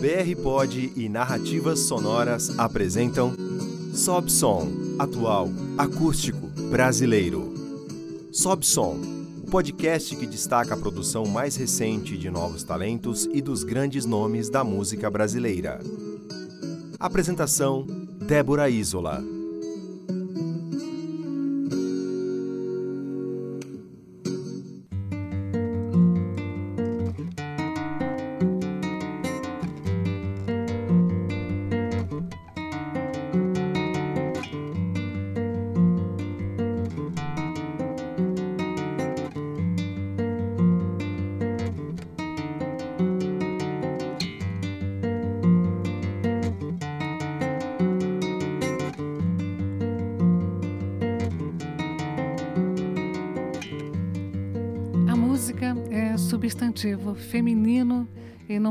BR Pod e Narrativas Sonoras apresentam Sob Som, atual, acústico, brasileiro. Sob Som, o podcast que destaca a produção mais recente de novos talentos e dos grandes nomes da música brasileira. Apresentação: Débora Isola.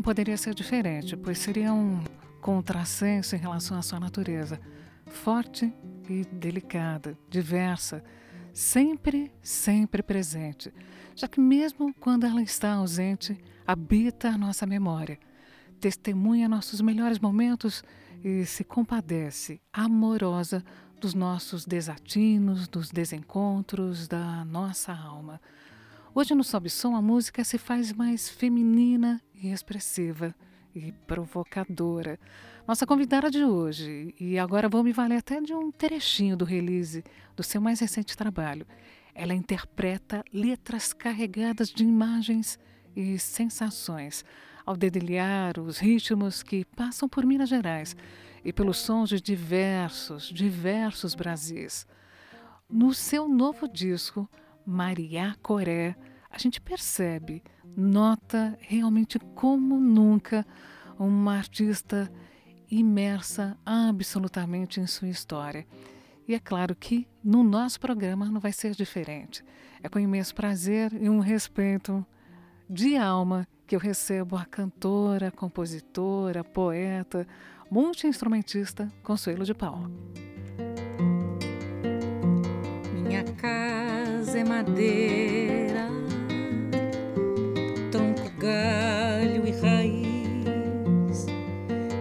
Poderia ser diferente, pois seria um contrassenso em relação à sua natureza, forte e delicada, diversa, sempre, sempre presente, já que mesmo quando ela está ausente, habita a nossa memória, testemunha nossos melhores momentos e se compadece, amorosa, dos nossos desatinos, dos desencontros da nossa alma. Hoje no Sob Som a música se faz mais feminina e expressiva e provocadora. Nossa convidada de hoje, e agora vou me valer até de um trechinho do release do seu mais recente trabalho. Ela interpreta letras carregadas de imagens e sensações, ao dedilhar os ritmos que passam por Minas Gerais e pelos sons de diversos, diversos Brasis. No seu novo disco, Maria Coré, a gente percebe, nota realmente como nunca uma artista imersa absolutamente em sua história. E é claro que no nosso programa não vai ser diferente. É com imenso prazer e um respeito de alma que eu recebo a cantora, compositora, poeta, multi-instrumentista Consuelo de Paula. Minha casa é madeira, tronco, galho e raiz.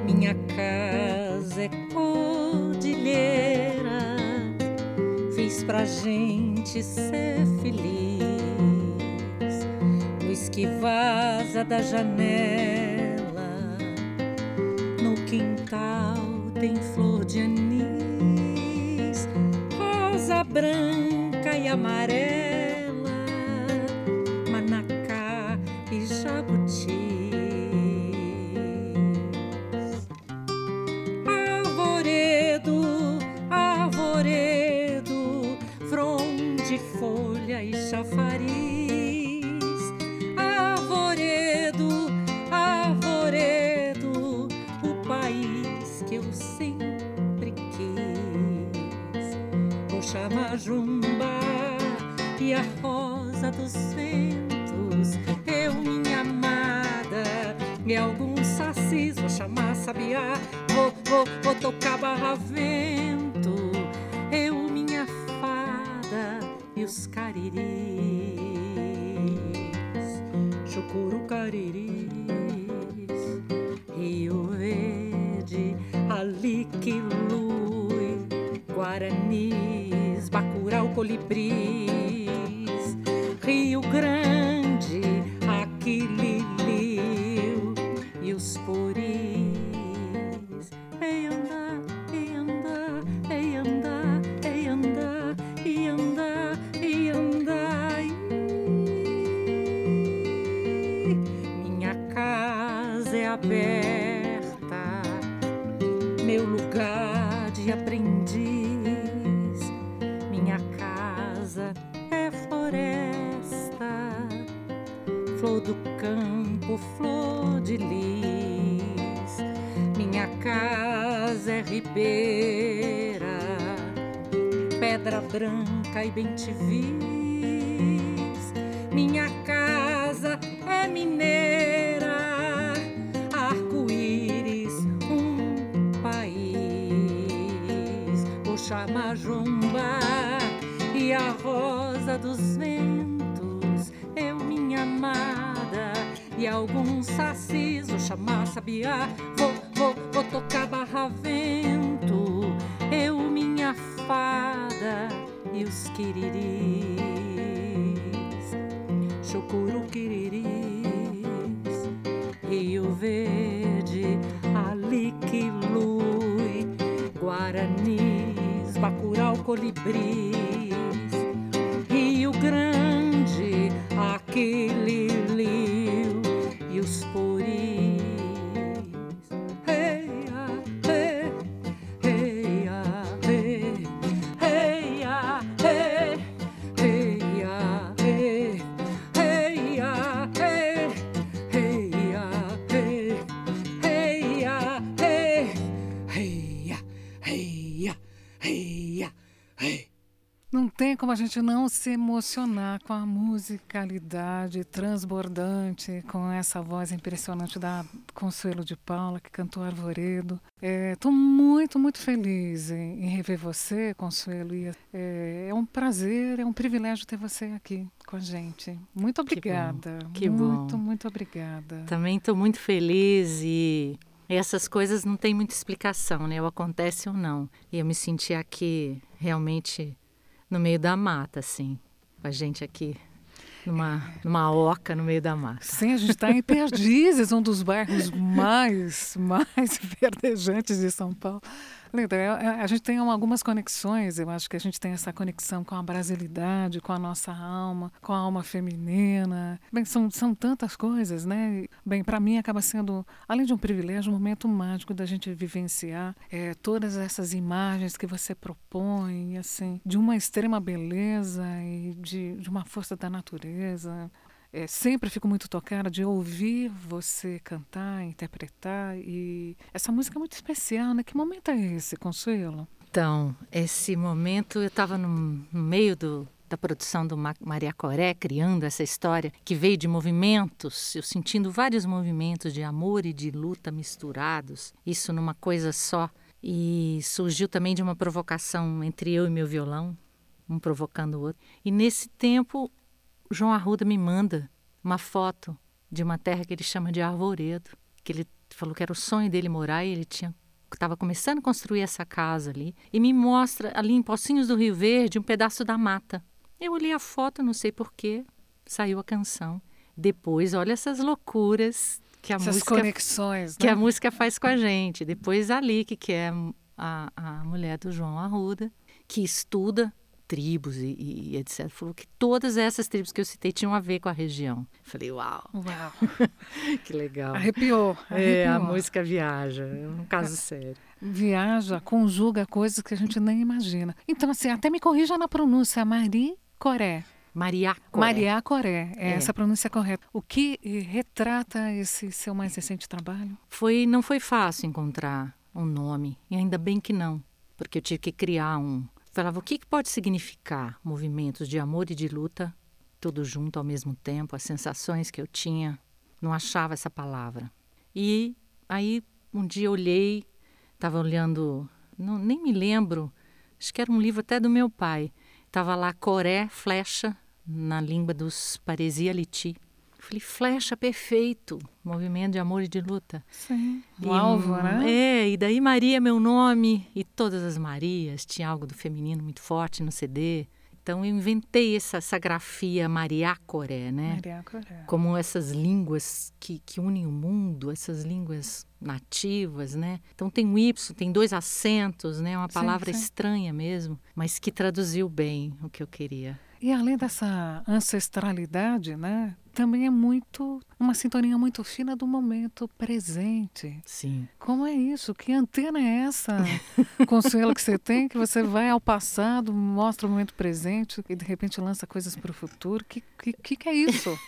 Minha casa é cordilheira, fiz pra gente ser feliz. Luz que vaza da janela, no quintal tem flor de anis, rosa branca e amarela, manacá e jabutis. Arvoredo, arvoredo, fronde, folha e chafariz. Arvoredo, arvoredo, o país que eu sempre quis. Chamar Jumba e a rosa dos ventos, eu, minha amada, e alguns sacis, vou chamar Sabiá, vou, vou, vou tocar barra vento, eu, minha fada, e os cariris, chucuru cariris, Rio Verde, Aliquilui, Guaranis, Bacurau, Colibris, Rio Grande, flor de lis. Minha casa é ribeira, pedra branca e bem te. Minha casa é mineira, arco-íris, um país. Oxalá Jumba e a rosa dos ventos, e alguns sacis. Vou chamar sabiá, vou, vou, vou tocar barra-vento. Eu, minha fada e os quiriris. Chucuru quiriris, Rio Verde, ali que lui, Guaranis, Bacurau, Colibris, Rio Grande, aquele tem como a gente não se emocionar com a musicalidade transbordante, com essa voz impressionante da Consuelo de Paula, que cantou Arvoredo. Estou muito, muito feliz em, em rever você, Consuelo. E, é, é um prazer, é um privilégio ter você aqui com a gente. Muito Que bom, obrigada. que muito, bom. muito obrigada. Também estou muito feliz e essas coisas não têm muita explicação, né? Ou acontece ou não. E eu me senti aqui realmente no meio da mata, assim, com a gente aqui numa, numa oca no meio da mata. Sim, a gente está em Perdizes, um dos bairros mais, mais verdejantes de São Paulo. Linda, é- é- a gente tem algumas conexões, eu acho que a gente tem essa conexão com a brasilidade, com a nossa alma, com a alma feminina. Bem, são, são tantas coisas, né? Bem, para mim acaba sendo, além de um privilégio, um momento mágico da gente vivenciar é, todas essas imagens que você propõe, assim, de uma extrema beleza e de, de uma força da natureza. É, sempre fico muito tocada de ouvir você cantar, interpretar e essa música é muito especial, né? Que momento é esse, Consuelo? Então, esse momento eu estava no, meio do, da produção do Ma- Maria Coré, criando essa história que veio de movimentos, eu sentindo vários movimentos de amor e de luta misturados, isso numa coisa só. E surgiu também de uma provocação entre eu e meu violão, um provocando o outro. E nesse tempo, o João Arruda me manda uma foto de uma terra que ele chama de Arvoredo, que ele falou que era o sonho dele morar e ele tinha estava começando a construir essa casa ali e me mostra ali em Pocinhos do Rio Verde um pedaço da mata. Eu olhei a foto, não sei porquê, saiu a canção. Depois, olha essas loucuras que a Essas música conexões, que né? a música faz com a gente. Depois a Lique, que é a, a mulher do João Arruda, que estuda tribos e, e etc. Falou que todas essas tribos que eu citei tinham a ver com a região. Falei, uau, Uau, que legal. arrepiou, É, a arrepiou. música viaja, é um caso sério. Viaja, conjuga coisas que a gente nem imagina. Então, assim, até me corrija na pronúncia, Marie Coré. Maria Coré. Maria Coré, é, É. essa pronúncia correta. O que retrata esse seu mais recente trabalho? Foi, não foi fácil encontrar um nome, e ainda bem que não, porque eu tive que criar um. Falava, o que, que pode significar movimentos de amor e de luta, tudo junto ao mesmo tempo, as sensações que eu tinha, não achava essa palavra. E aí, um dia olhei, estava olhando, não, nem me lembro, acho que era um livro até do meu pai, estava lá Coré, flecha, na língua dos Paresia Liti. Falei, flecha, perfeito, movimento de amor e de luta. Sim. O alvo, né? É, e daí Maria é meu nome, e todas as Marias, tinha algo do feminino muito forte no CD. Então eu inventei essa, essa grafia Mariacoré, né? Maria Coré. Como essas línguas que, que unem o mundo, essas línguas nativas, né? Então tem um Y, tem dois acentos, né? Uma Sim, palavra sim. estranha mesmo, mas que traduziu bem o que eu queria. E além dessa ancestralidade, né? Também é muito uma sintonia muito fina do momento presente. Sim. Como é isso? Que antena é essa, Consuelo, que você tem? Que você vai ao passado, mostra o momento presente e de repente lança coisas para o futuro. Que, que que que é isso?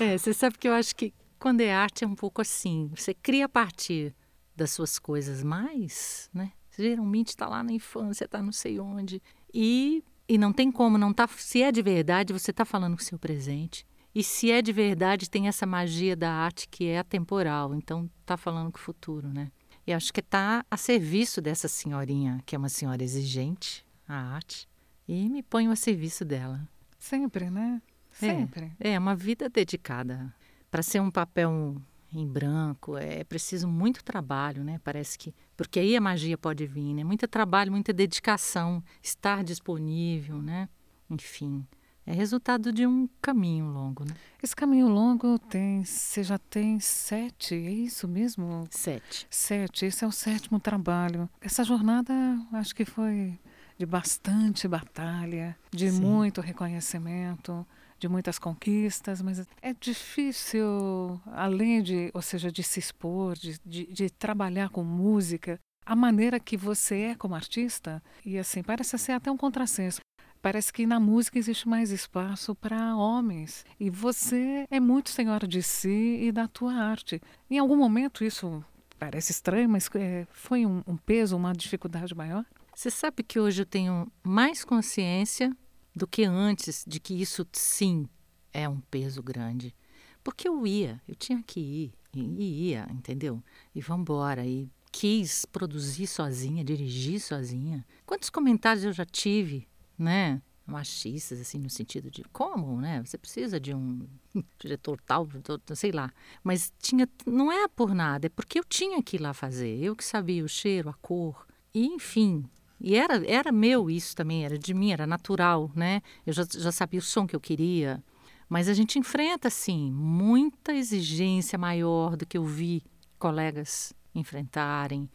É, você sabe que eu acho que quando é arte é um pouco assim. Você cria a partir das suas coisas mais, né? Geralmente está lá na infância, está não sei onde. E, e não tem como, não tá. Se é de verdade, você está falando com o seu presente. E se é de verdade, tem essa magia da arte que é atemporal. Então, está falando com o futuro, né? E acho que está a serviço dessa senhorinha, que é uma senhora exigente, a arte. E me ponho a serviço dela. Sempre, né? Sempre. É, é uma vida dedicada. Para ser um papel em branco, é preciso muito trabalho, né? Parece que. Porque aí a magia pode vir, né? Muito trabalho, muita dedicação, estar disponível, né? Enfim. É resultado de um caminho longo, né? Esse caminho longo tem. Você já tem sete, é isso mesmo? Sete. Sete. Esse é o sétimo trabalho. Essa jornada acho que foi de bastante batalha, de Sim. muito reconhecimento, de muitas conquistas, mas é difícil, além de, ou seja, de se expor, de, de, de trabalhar com música, a maneira que você é como artista, e assim, parece ser até um contrassenso. Parece que na música existe mais espaço para homens. E você é muito senhora de si e da tua arte. Em algum momento isso parece estranho, mas é, foi um, um peso, uma dificuldade maior? Você sabe que hoje eu tenho mais consciência do que antes de que isso sim é um peso grande. Porque eu ia, eu tinha que ir, e ia, entendeu? E vamos embora. E quis produzir sozinha, dirigir sozinha. Quantos comentários eu já tive né? machistas, assim, no sentido de como, né? Você precisa de um diretor tal, sei lá. Mas tinha, não é por nada, é porque eu tinha que ir lá fazer. Eu que sabia o cheiro, a cor, e enfim. E era, era meu isso também, era de mim, era natural, né? Eu já, já sabia o som que eu queria. Mas a gente enfrenta, assim, muita exigência maior do que eu vi colegas enfrentarem.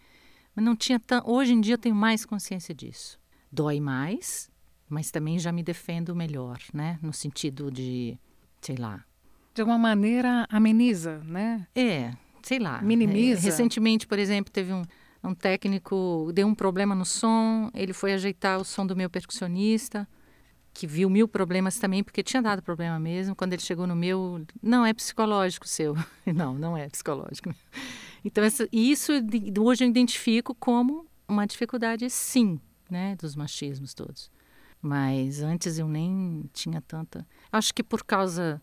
Mas não tinha tão. Hoje em dia eu tenho mais consciência disso. Dói mais, mas também já me defendo melhor, né? No sentido de, sei lá. De alguma maneira ameniza, né? É, sei lá. Minimiza. É, recentemente, por exemplo, teve um, um técnico, deu um problema no som, ele foi ajeitar o som do meu percussionista, que viu mil problemas também, porque tinha dado problema mesmo. Quando ele chegou no meu, não é psicológico seu. não, não é psicológico. Então, isso hoje eu identifico como uma dificuldade, sim, né, dos machismos todos. Mas antes eu nem tinha tanta. Acho que por causa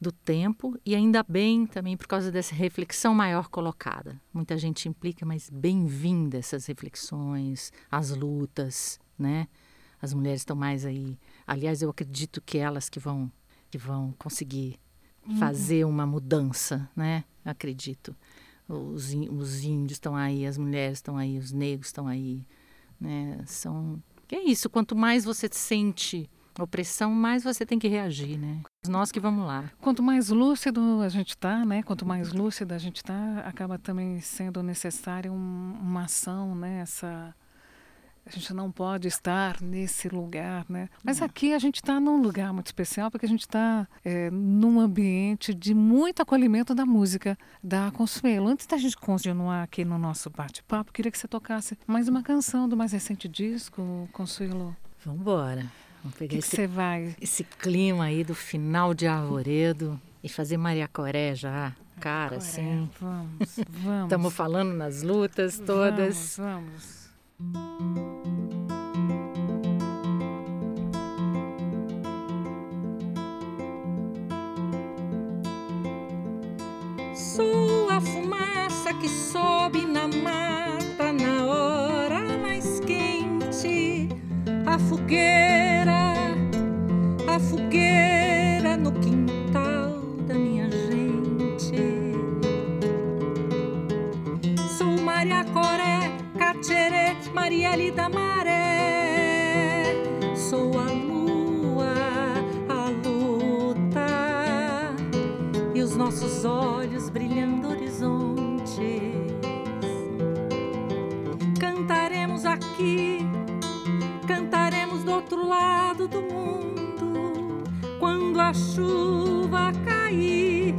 do tempo e ainda bem também por causa dessa reflexão maior colocada. Muita gente implica, mas bem-vinda essas reflexões, as lutas, né? As mulheres estão mais aí. Aliás, eu acredito que elas que vão que vão conseguir uhum. fazer uma mudança, né? Acredito. Os, os índios estão aí, as mulheres estão aí, os negros estão aí, né? São que é isso, quanto mais você sente opressão, mais você tem que reagir, né? Nós que vamos lá. Quanto mais lúcido a gente está, né? Quanto mais lúcida a gente está, acaba também sendo necessária um, uma ação, né? Essa a gente não pode estar nesse lugar, né? Mas aqui a gente está num lugar muito especial porque a gente está é, num ambiente de muito acolhimento da música da Consuelo. Antes da gente continuar aqui no nosso bate-papo, queria que você tocasse mais uma canção do mais recente disco, Consuelo. Vamos embora. Vamos pegar que esse, que vai? esse clima aí do final de Arvoredo e fazer Maria Coré já. Cara, Coré, assim. Vamos, vamos. Estamos falando nas lutas todas. Vamos, vamos. Sou a fumaça que sobe na mata na hora mais quente, a fogueira, fogueira no quintal da minha gente. Sou Maria Coré, Caterê, Marielle da Maré. Sou a lua, a luta e os nossos olhos brilhando horizontes. Cantaremos aqui, cantaremos do outro lado do mundo. A chuva cair,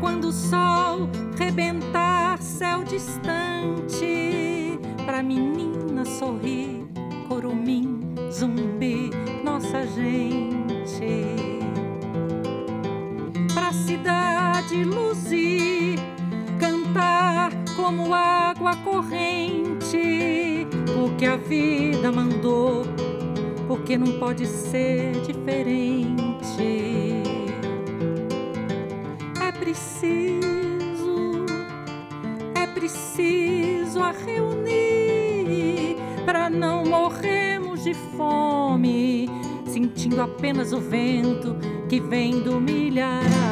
quando o sol rebentar, céu distante, pra menina sorrir, corumim, zumbi, nossa gente. Pra cidade luzir, cantar como água corrente, porque a vida mandou, porque não pode ser diferente. É preciso, é preciso a reunir para não morrermos de fome sentindo apenas o vento que vem do milharal.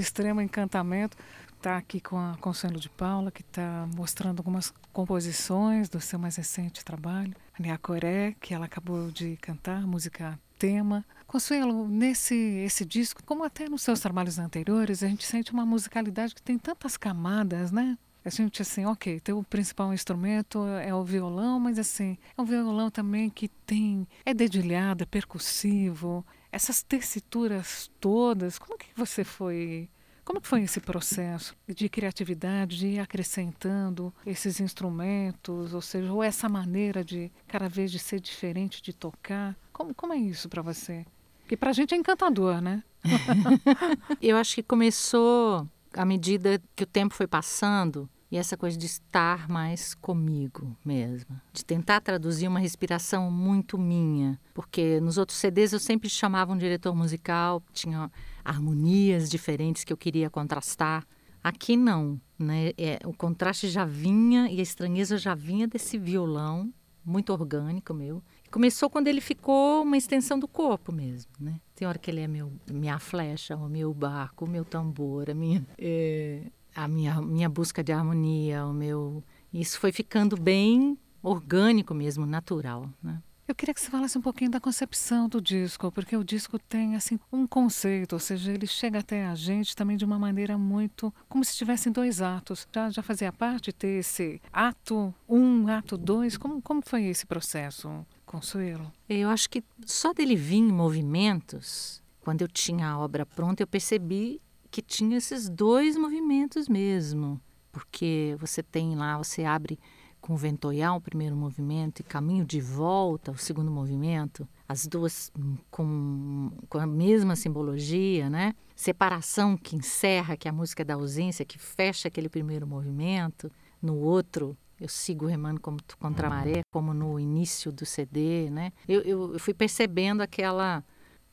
Extremo encantamento. Está aqui com a Consuelo de Paula, que está mostrando algumas composições do seu mais recente trabalho. A Coré, que ela acabou de cantar, música tema. Consuelo, nesse esse disco, como até nos seus trabalhos anteriores, a gente sente uma musicalidade que tem tantas camadas, né? A gente, assim, ok, teu principal instrumento é o violão, mas assim, é um violão também que tem, é dedilhado, é percussivo, essas tessituras todas, como que você foi como foi esse processo de criatividade, de ir acrescentando esses instrumentos, ou seja, ou essa maneira de cada vez de ser diferente de tocar? Como, como é isso para você? Que para a gente é encantador, né? Eu acho que começou à medida que o tempo foi passando e essa coisa de estar mais comigo mesma, de tentar traduzir uma respiração muito minha, porque nos outros CDs eu sempre chamava um diretor musical, tinha harmonias diferentes que eu queria contrastar. Aqui não, né? É, o contraste já vinha e a estranheza já vinha desse violão muito orgânico meu. Começou quando ele ficou uma extensão do corpo mesmo, né? Tem hora que ele é meu, minha flecha, o meu barco, o meu tambor, a minha, é, a minha, minha busca de harmonia, o meu... Isso foi ficando bem orgânico mesmo, natural, né? Eu queria que você falasse um pouquinho da concepção do disco, porque o disco tem assim um conceito, ou seja, ele chega até a gente também de uma maneira muito como se tivessem dois atos. Já, já fazia parte ter esse ato um, ato dois. Como, como foi esse processo, Consuelo? Eu acho que só dele vir em movimentos, quando eu tinha a obra pronta, eu percebi que tinha esses dois movimentos mesmo, porque você tem lá, você abre com Ventoyal, o primeiro movimento, e Caminho de Volta, o segundo movimento, as duas com, com a mesma simbologia, né? Separação que encerra, que é a música da ausência, que fecha aquele primeiro movimento. No outro, eu sigo remando como, contra a maré, como no início do CD, né? Eu, eu, eu fui percebendo aquela...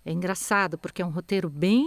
É engraçado, porque é um roteiro bem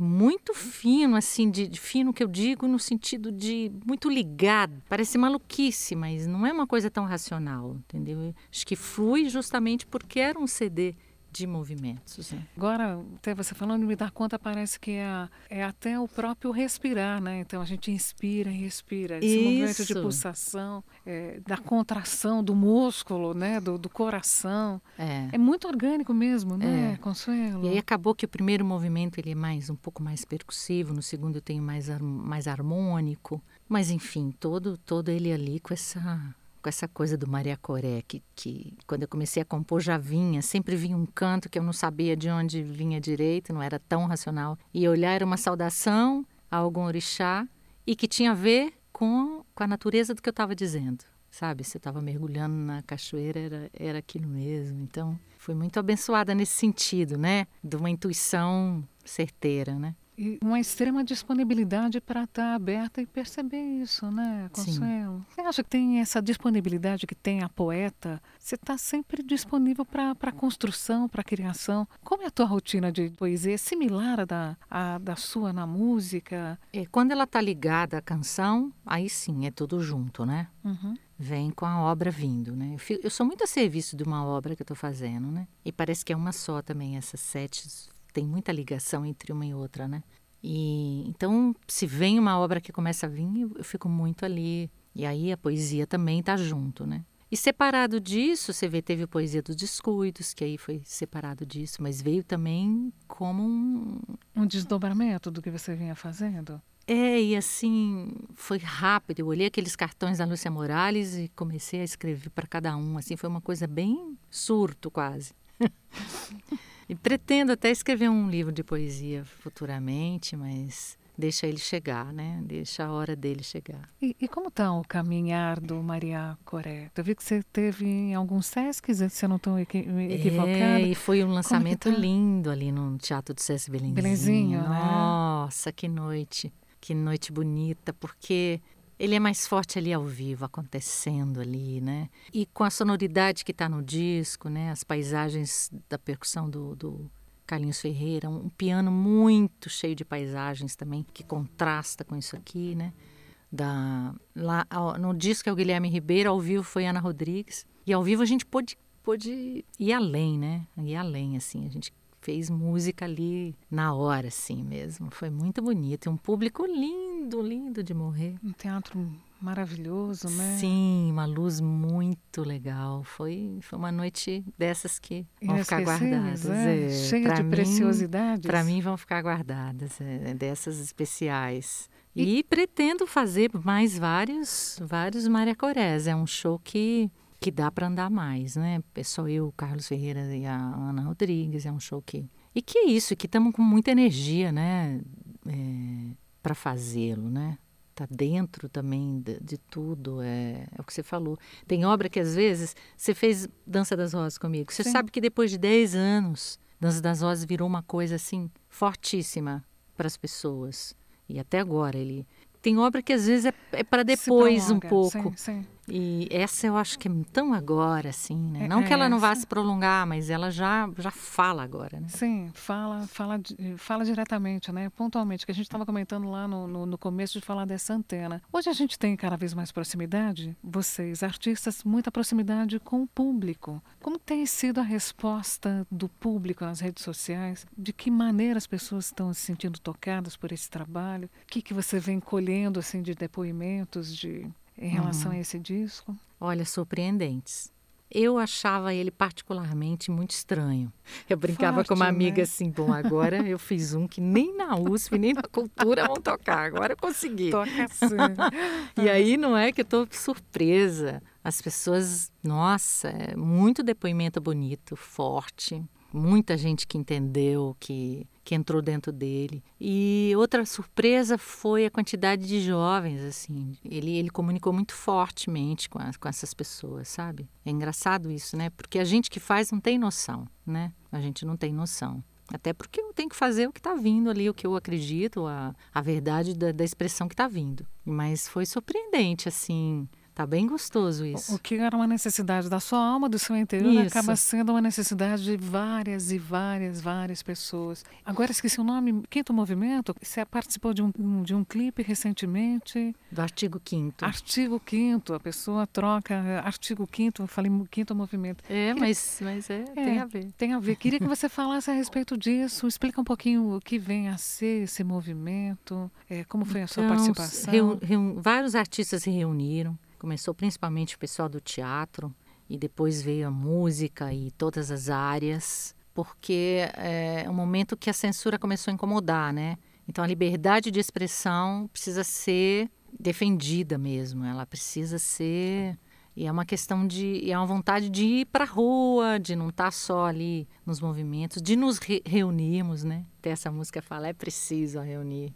muito fino, assim, de, de, fino que eu digo no sentido de muito ligado. Parece maluquice, mas não é uma coisa tão racional, entendeu? Acho que flui justamente porque era um CD de movimentos. Né? Agora, até você falando, me dá conta, parece que é, é até o próprio respirar, né? Então a gente inspira e respira. Esse Isso. movimento de pulsação, é, da contração do músculo, né? Do, do coração. É. é muito orgânico mesmo, né, é. Consuelo? E aí acabou que o primeiro movimento ele é mais um pouco mais percussivo, no segundo tenho mais, mais harmônico. Mas enfim, todo, todo ele ali com essa com essa coisa do Maria Coré, que, que quando eu comecei a compor já vinha, sempre vinha um canto que eu não sabia de onde vinha direito, não era tão racional. E olhar era uma saudação a algum orixá e que tinha a ver com, com a natureza do que eu estava dizendo. Sabe, se eu estava mergulhando na cachoeira, era, era aquilo mesmo. Então, fui muito abençoada nesse sentido, né? De uma intuição certeira, né? E uma extrema disponibilidade para estar tá aberta e perceber isso, né, Consuelo? Sim. Você acha que tem essa disponibilidade que tem a poeta? Você está sempre disponível para a construção, para a criação. Como é a tua rotina de poesia? É similar à da, à da sua na música? É, quando ela está ligada à canção, aí sim, é tudo junto, né? Uhum vem com a obra vindo, né? Eu, fico, eu, sou muito a serviço de uma obra que eu estou fazendo, né? E parece que é uma só também, essas sete tem muita ligação entre uma e outra, né? E então, se vem uma obra que começa a vir, eu, eu fico muito ali. E aí a poesia também está junto, né? E separado disso, você vê, teve a Poesia dos Descuidos, que aí foi separado disso, mas veio também como um. Um desdobramento do que você vinha fazendo? É, e assim, foi rápido. Eu olhei aqueles cartões da Lúcia Morales e comecei a escrever para cada um. Assim, foi uma coisa bem surto, quase. e pretendo até escrever um livro de poesia futuramente, mas deixa ele chegar, né? Deixa a hora dele chegar. E, e como está o caminhar do Maria Coré? Eu vi que você teve em alguns Sescs, se eu não estou equi equivocada. É, e foi um lançamento tá? lindo ali no Teatro do Sesc Belenzinho. Belenzinho, né? Nossa, que noite! Que noite bonita, porque ele é mais forte ali ao vivo, acontecendo ali, né? E com a sonoridade que está no disco, né? As paisagens da percussão do, do Carlinhos Ferreira, um piano muito cheio de paisagens também, que contrasta com isso aqui, né? Da, lá, no disco é o Guilherme Ribeiro, ao vivo foi Ana Rodrigues. E ao vivo a gente pôde, pôde ir além, né? Ir além, assim. A gente fez música ali na hora, assim mesmo. Foi muito bonito. E um público lindo, lindo de morrer. Um teatro maravilhoso, né? Sim, uma luz muito legal. Foi, foi uma noite dessas que vão ficar guardadas. É, é. Cheia de mim, preciosidades. Para mim vão ficar guardadas, é, dessas especiais. E, e, pretendo fazer mais vários, vários Maria Corés. É um show que que dá para andar mais, né? É só eu, o Carlos Ferreira e a Ana Rodrigues. É um show que e que é isso, que estamos com muita energia, né? É, para fazê-lo, né? está dentro também de, de tudo, é, é, o que você falou. Tem obra que às vezes você fez Dança das Rosas comigo. Você Sim. sabe que depois de 10 anos, Dança das Rosas virou uma coisa assim fortíssima para as pessoas. E até agora ele tem obra que às vezes é, é para depois um pouco. Sim, sim. E essa eu acho que é tão agora, assim, né? É, não que ela não vá se prolongar, mas ela já, já fala agora, né? Sim, fala, fala, fala diretamente, né? Pontualmente, que a gente estava comentando lá no, no, no, começo de falar dessa antena. Hoje a gente tem cada vez mais proximidade, vocês, artistas, muita proximidade com o público. Como tem sido a resposta do público nas redes sociais? De que maneira as pessoas estão se sentindo tocadas por esse trabalho? O que, que você vem colhendo, assim, de depoimentos, de em relação uhum. a esse disco? Olha, surpreendentes. Eu achava ele particularmente muito estranho. Eu brincava Forte, com uma amiga né? assim, bom, agora eu fiz um que nem na USP, nem na cultura vão tocar, agora eu consegui. Toca sim. e aí não é que eu estou surpresa. As pessoas, nossa, é muito depoimento bonito, forte muita gente que entendeu, que, que entrou dentro dele. E outra surpresa foi a quantidade de jovens, assim. Ele, ele comunicou muito fortemente com, com essas pessoas, sabe? É engraçado isso, né? Porque a gente que faz não tem noção, né? A gente não tem noção. Até porque eu tenho que fazer o que está vindo ali, o que eu acredito, a, a verdade da, da expressão que está vindo. Mas foi surpreendente, assim, Tá bem gostoso isso. O que era uma necessidade da sua alma, do seu interior, isso. acaba sendo uma necessidade de várias e várias, várias pessoas. Agora esqueci o nome, Quinto Movimento. Você participou de um, de um clipe recentemente. Do artigo 5 Artigo 5 a pessoa troca artigo 5 eu falei Quinto Movimento. É, mas, mas é, é, tem a ver. Tem a ver. Queria que você falasse a respeito disso, explica um pouquinho o que vem a ser esse movimento, é, como foi a sua então, participação. Reu, reu, vários artistas se reuniram. Começou principalmente o pessoal do teatro e depois veio a música e todas as áreas, porque é um momento que a censura começou a incomodar, né? Então a liberdade de expressão precisa ser defendida mesmo, ela precisa ser e é uma questão de é uma vontade de ir para a rua, de não estar tá só ali nos movimentos, de nos re reunirmos, né? Até essa música fala é preciso reunir,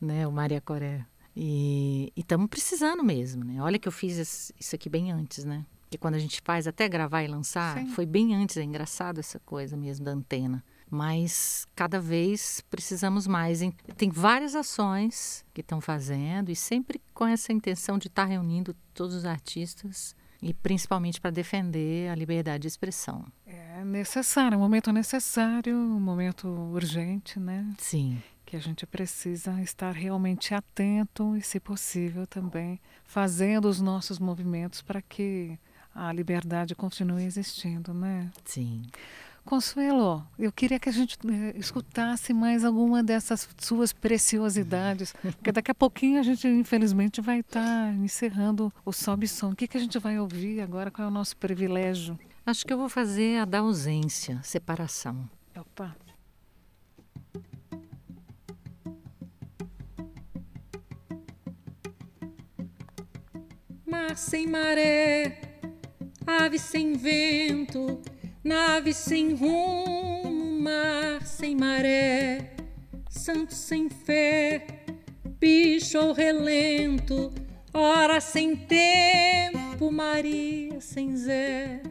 né? O Maria Coré. E estamos precisando mesmo, né? Olha que eu fiz isso aqui bem antes, né? Que quando a gente faz até gravar e lançar, Sim. foi bem antes. É engraçado essa coisa mesmo da antena. Mas cada vez precisamos mais. Tem várias ações que estão fazendo e sempre com essa intenção de estar tá reunindo todos os artistas e principalmente para defender a liberdade de expressão. É necessário, um momento necessário, um momento urgente, né? Sim que a gente precisa estar realmente atento e, se possível, também fazendo os nossos movimentos para que a liberdade continue existindo, né? Sim. Consuelo, eu queria que a gente eh, escutasse mais alguma dessas suas preciosidades, porque daqui a pouquinho a gente, infelizmente, vai estar tá encerrando o Sobe Som. O que, que a gente vai ouvir agora? Qual é o nosso privilégio? Acho que eu vou fazer a da ausência, separação. Opa! Mar sem maré, ave sem vento Nave sem rumo, mar sem maré, santo sem fé, bicho ao relento, hora sem tempo, Maria sem Zé,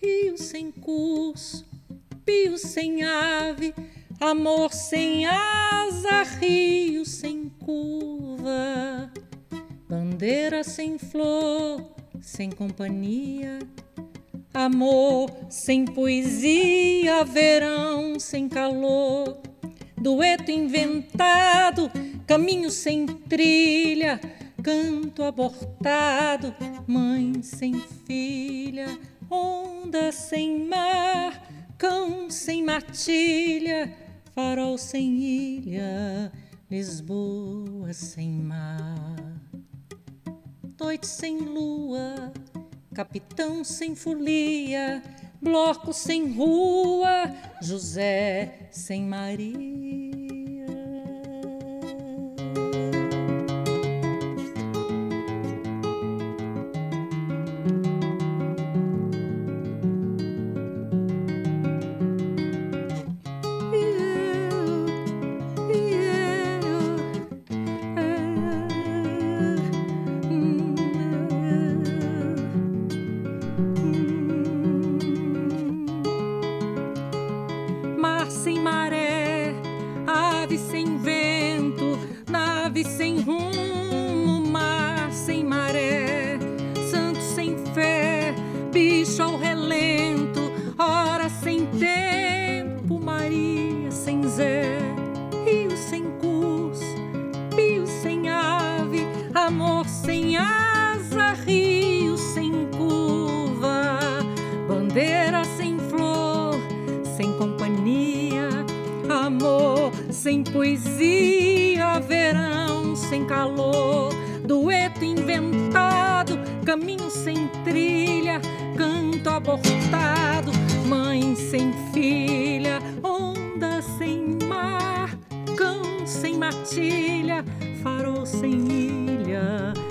rio sem curso, pio sem ave, amor sem asa, rio sem curva, bandeira sem flor, sem companhia. Amor sem poesia, verão sem calor, dueto inventado, caminho sem trilha, canto abortado, mãe sem filha, onda sem mar, cão sem matilha, farol sem ilha, Lisboa sem mar, noite sem lua capitão sem folia, bloco sem rua, José sem Maria. amor. Sem poesia, verão sem calor, dueto inventado, caminho sem trilha, canto abortado, mãe sem filha, onda sem mar, cão sem matilha, farol sem ilha.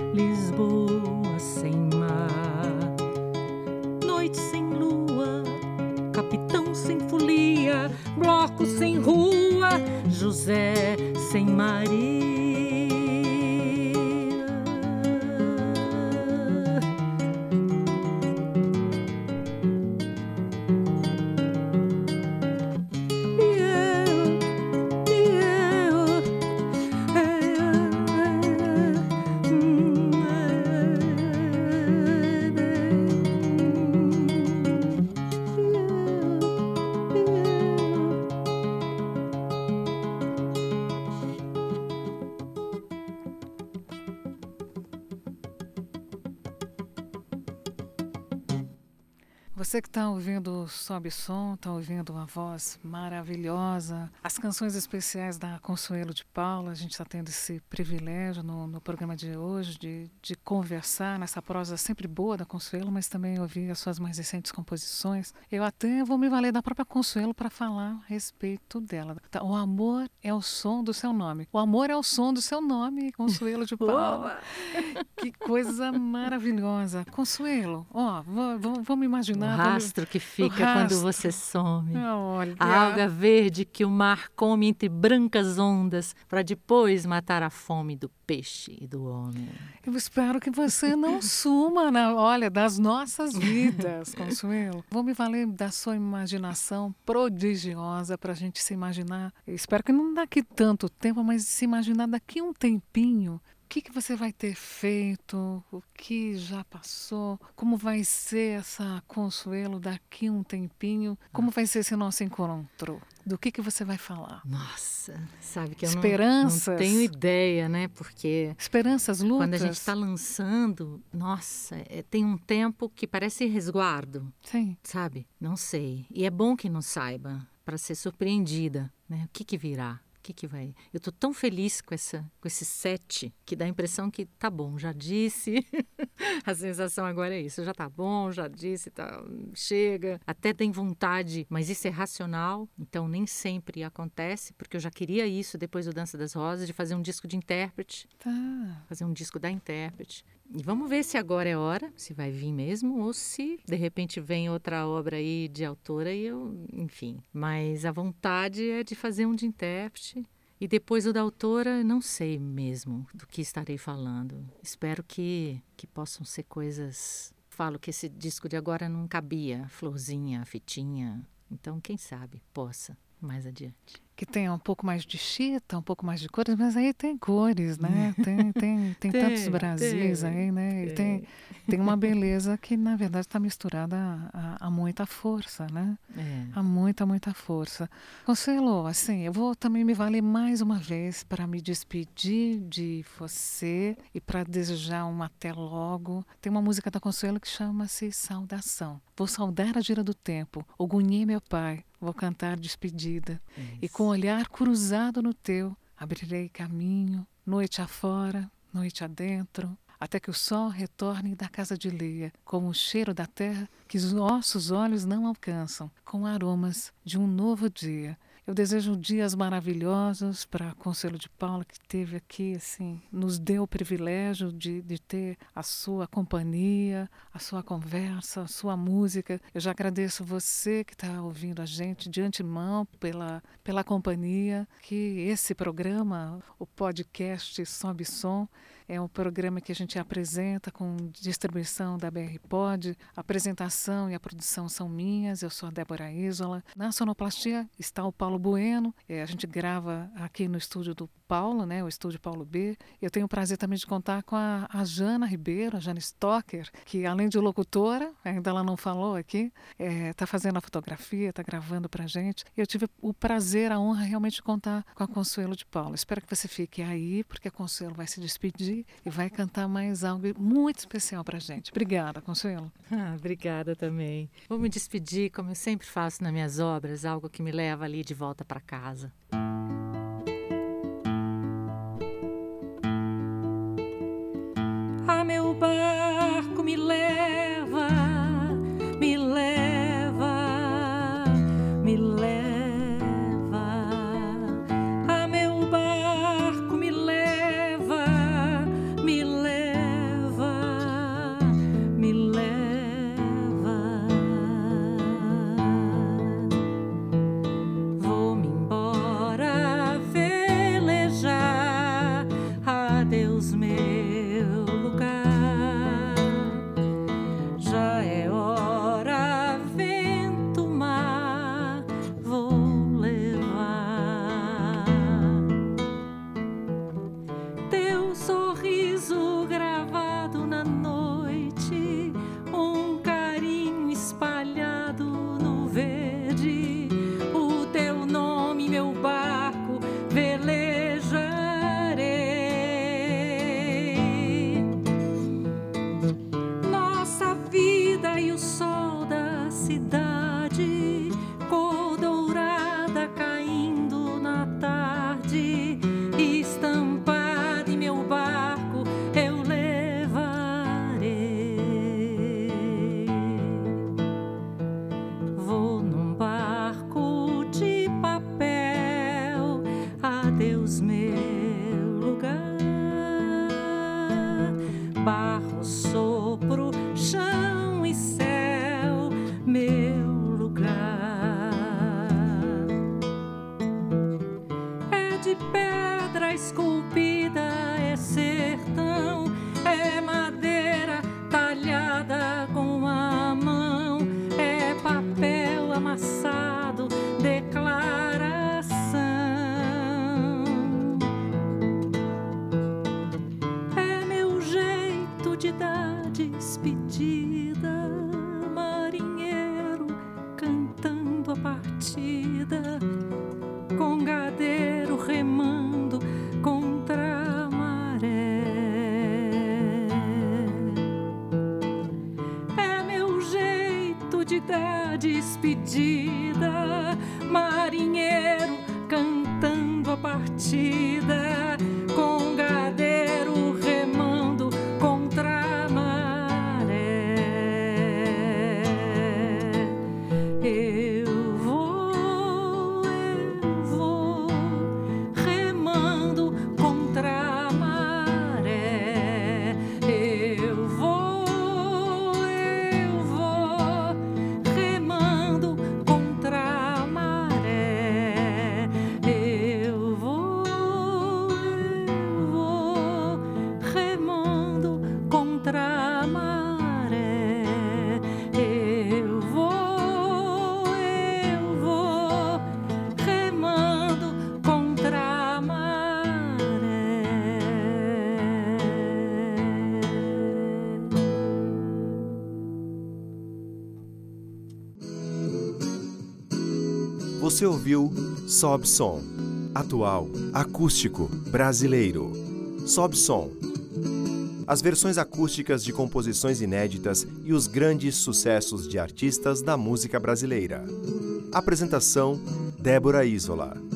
Você que está ouvindo Sobe Som, está ouvindo uma voz maravilhosa, as canções especiais da Consuelo de Paula, a gente está tendo esse privilégio no, no programa de hoje de, de conversar nessa prosa sempre boa da Consuelo, mas também ouvir as suas mais recentes composições. Eu até vou me valer da própria Consuelo para falar a respeito dela. Tá, o amor é o som do seu nome. O amor é o som do seu nome, Consuelo de Paula. que coisa maravilhosa. Consuelo, ó, vamos imaginar rastro que fica rastro. quando você some. Olha. A alga verde que o mar come entre brancas ondas para depois matar a fome do peixe e do homem. Eu espero que você não suma, na, olha, das nossas vidas, Consuelo. Vou me valer da sua imaginação prodigiosa para a gente se imaginar. Eu espero que não daqui tanto tempo, mas se imaginar daqui um tempinho que, que você vai ter feito, o que já passou, como vai ser essa Consuelo daqui um tempinho, como vai ser esse nosso encontro? Do que, que você vai falar? Nossa, sabe que eu Esperanças. Não, não tenho ideia, né? Porque Esperanças, lutas. quando a gente está lançando, nossa, é, tem um tempo que parece resguardo, Sim. sabe? Não sei. E é bom que não saiba para ser surpreendida, né? O que que virá? O que, que vai? Eu estou tão feliz com, essa, com esse set que dá a impressão que tá bom, já disse. a sensação agora é isso, já tá bom, já disse, tá, chega. Até tem vontade, mas isso é racional, então nem sempre acontece, porque eu já queria isso depois do Dança das Rosas, de fazer um disco de intérprete, Tá. fazer um disco da intérprete. E vamos ver se agora é hora, se vai vir mesmo, ou se de repente vem outra obra aí de autora e eu, enfim. Mas a vontade é de fazer um de intérprete. E depois o da autora, não sei mesmo do que estarei falando. Espero que, que possam ser coisas. Falo que esse disco de agora não cabia, florzinha, fitinha. Então, quem sabe, possa mais adiante. Que tenha um pouco mais de chita, um pouco mais de cores, mas aí tem cores, né? Tem, tem, tem, tantos Tem, Brasis tem, aí, né? E tem, tem uma beleza que, na verdade, está misturada a, a, a muita força, né? É. Há muita, muita força. Consuelo, assim, eu vou também me valer mais uma vez para me despedir de você e para desejar um até logo. Tem uma música da Consuelo que chama-se Saudação. Vou saudar a gira do tempo, Ogunhê, meu pai, vou cantar despedida. E com o olhar cruzado no teu, abrirei caminho, noite afora, noite adentro, até que o sol retorne da casa de Leia, com o cheiro da terra que os nossos olhos não alcançam, com aromas de um novo dia. Eu desejo dias maravilhosos para Conselho de Paula, que teve aqui, assim, nos deu o privilégio de, de ter a sua companhia, a sua conversa, a sua música. Eu já agradeço você que está ouvindo a gente de antemão pela, pela companhia, que esse programa, o podcast Sobe Som, é um programa que a gente apresenta com distribuição da BR Pod. A apresentação e a produção são minhas. Eu sou a Débora Isola. Na sonoplastia está o Paulo Bueno. É, a gente grava aqui no estúdio do Paulo, né, o estúdio Paulo B. Eu tenho o prazer também de contar com a, a Jana Ribeiro, a Jana Stocker, que além de locutora, ainda ela não falou aqui, está fazendo a fotografia, está gravando para gente. Eu tive o prazer, a honra realmente de contar com a Consuelo de Paula. Espero que você fique aí, porque a Consuelo vai se despedir e vai cantar mais algo muito especial para gente. Obrigada, Consuelo. Ah, obrigada também. Vou me despedir, como eu sempre faço nas minhas obras, algo que me leva ali de volta para casa. Ah, meu barco me leva, ocean. Você ouviu Sob Som, atual, acústico, brasileiro. Sob Som. As versões acústicas de composições inéditas e os grandes sucessos de artistas da música brasileira. Apresentação: Débora Isola.